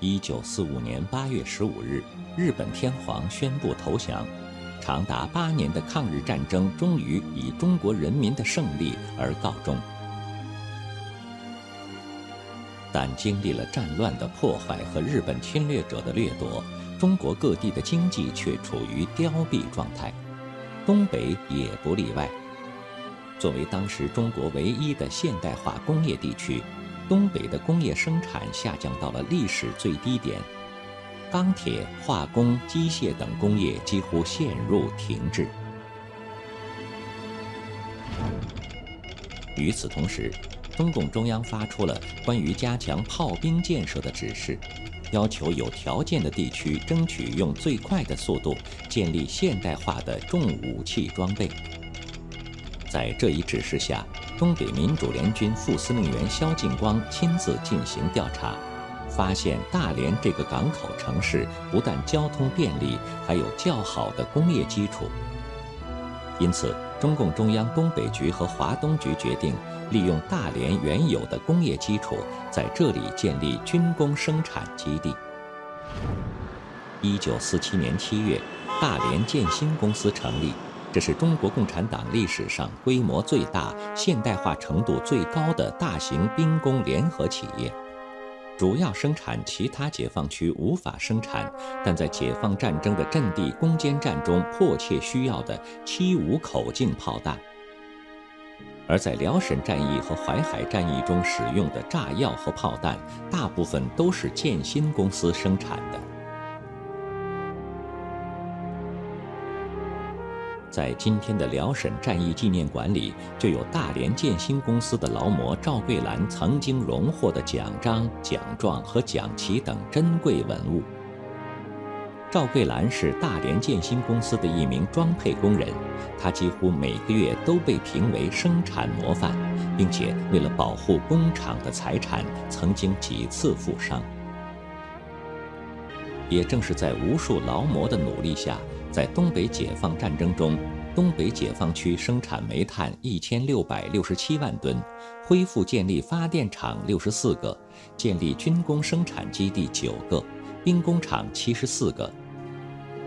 一九四五年八月十五日，日本天皇宣布投降。长达八年的抗日战争终于以中国人民的胜利而告终，但经历了战乱的破坏和日本侵略者的掠夺，中国各地的经济却处于凋敝状态，东北也不例外。作为当时中国唯一的现代化工业地区，东北的工业生产下降到了历史最低点。钢铁、化工、机械等工业几乎陷入停滞。与此同时，中共中央发出了关于加强炮兵建设的指示，要求有条件的地区争取用最快的速度建立现代化的重武器装备。在这一指示下，东北民主联军副司令员萧劲光亲自进行调查。发现大连这个港口城市不但交通便利，还有较好的工业基础。因此，中共中央东北局和华东局决定利用大连原有的工业基础，在这里建立军工生产基地。一九四七年七月，大连建新公司成立，这是中国共产党历史上规模最大、现代化程度最高的大型兵工联合企业。主要生产其他解放区无法生产，但在解放战争的阵地攻坚战中迫切需要的七五口径炮弹，而在辽沈战役和淮海战役中使用的炸药和炮弹，大部分都是建新公司生产的。在今天的辽沈战役纪念馆里，就有大连建新公司的劳模赵桂兰曾经荣获的奖章、奖状和奖旗等珍贵文物。赵桂兰是大连建新公司的一名装配工人，她几乎每个月都被评为生产模范，并且为了保护工厂的财产，曾经几次负伤。也正是在无数劳模的努力下。在东北解放战争中，东北解放区生产煤炭一千六百六十七万吨，恢复建立发电厂六十四个，建立军工生产基地九个，兵工厂七十四个，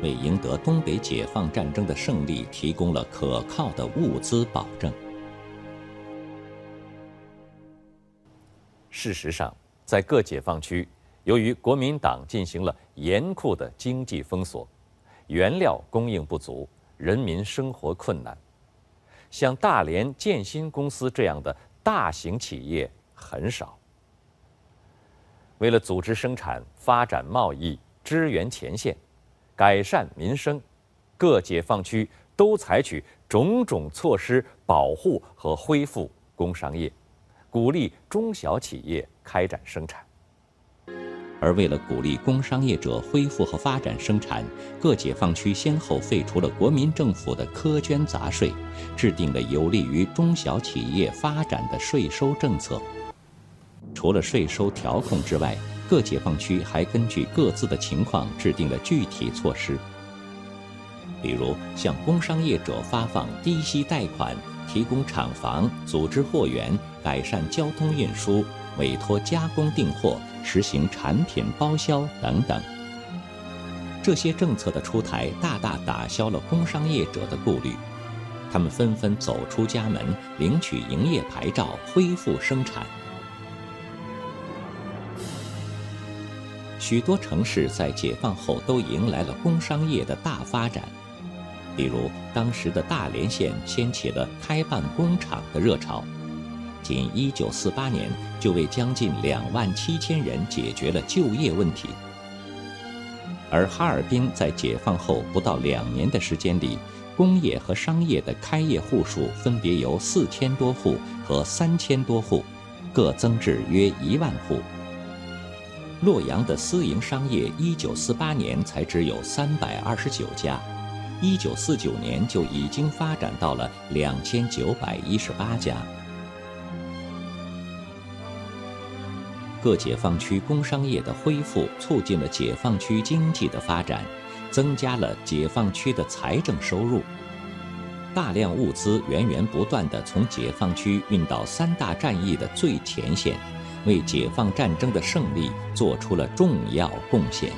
为赢得东北解放战争的胜利提供了可靠的物资保证。事实上，在各解放区，由于国民党进行了严酷的经济封锁。原料供应不足，人民生活困难。像大连建新公司这样的大型企业很少。为了组织生产、发展贸易、支援前线、改善民生，各解放区都采取种种措施保护和恢复工商业，鼓励中小企业开展生产。而为了鼓励工商业者恢复和发展生产，各解放区先后废除了国民政府的苛捐杂税，制定了有利于中小企业发展的税收政策。除了税收调控之外，各解放区还根据各自的情况制定了具体措施，比如向工商业者发放低息贷款，提供厂房，组织货源，改善交通运输。委托加工订货，实行产品包销等等。这些政策的出台，大大打消了工商业者的顾虑，他们纷纷走出家门，领取营业牌照，恢复生产。许多城市在解放后都迎来了工商业的大发展，比如当时的大连县掀起了开办工厂的热潮。仅1948年，就为将近2万七千人解决了就业问题。而哈尔滨在解放后不到两年的时间里，工业和商业的开业户数分别由四千多户和三千多户，各增至约一万户。洛阳的私营商业，一九四八年才只有三百二十九家，一九四九年就已经发展到了两千九百一十八家。各解放区工商业的恢复，促进了解放区经济的发展，增加了解放区的财政收入。大量物资源源不断地从解放区运到三大战役的最前线。为解放战争的胜利做出了重要贡献。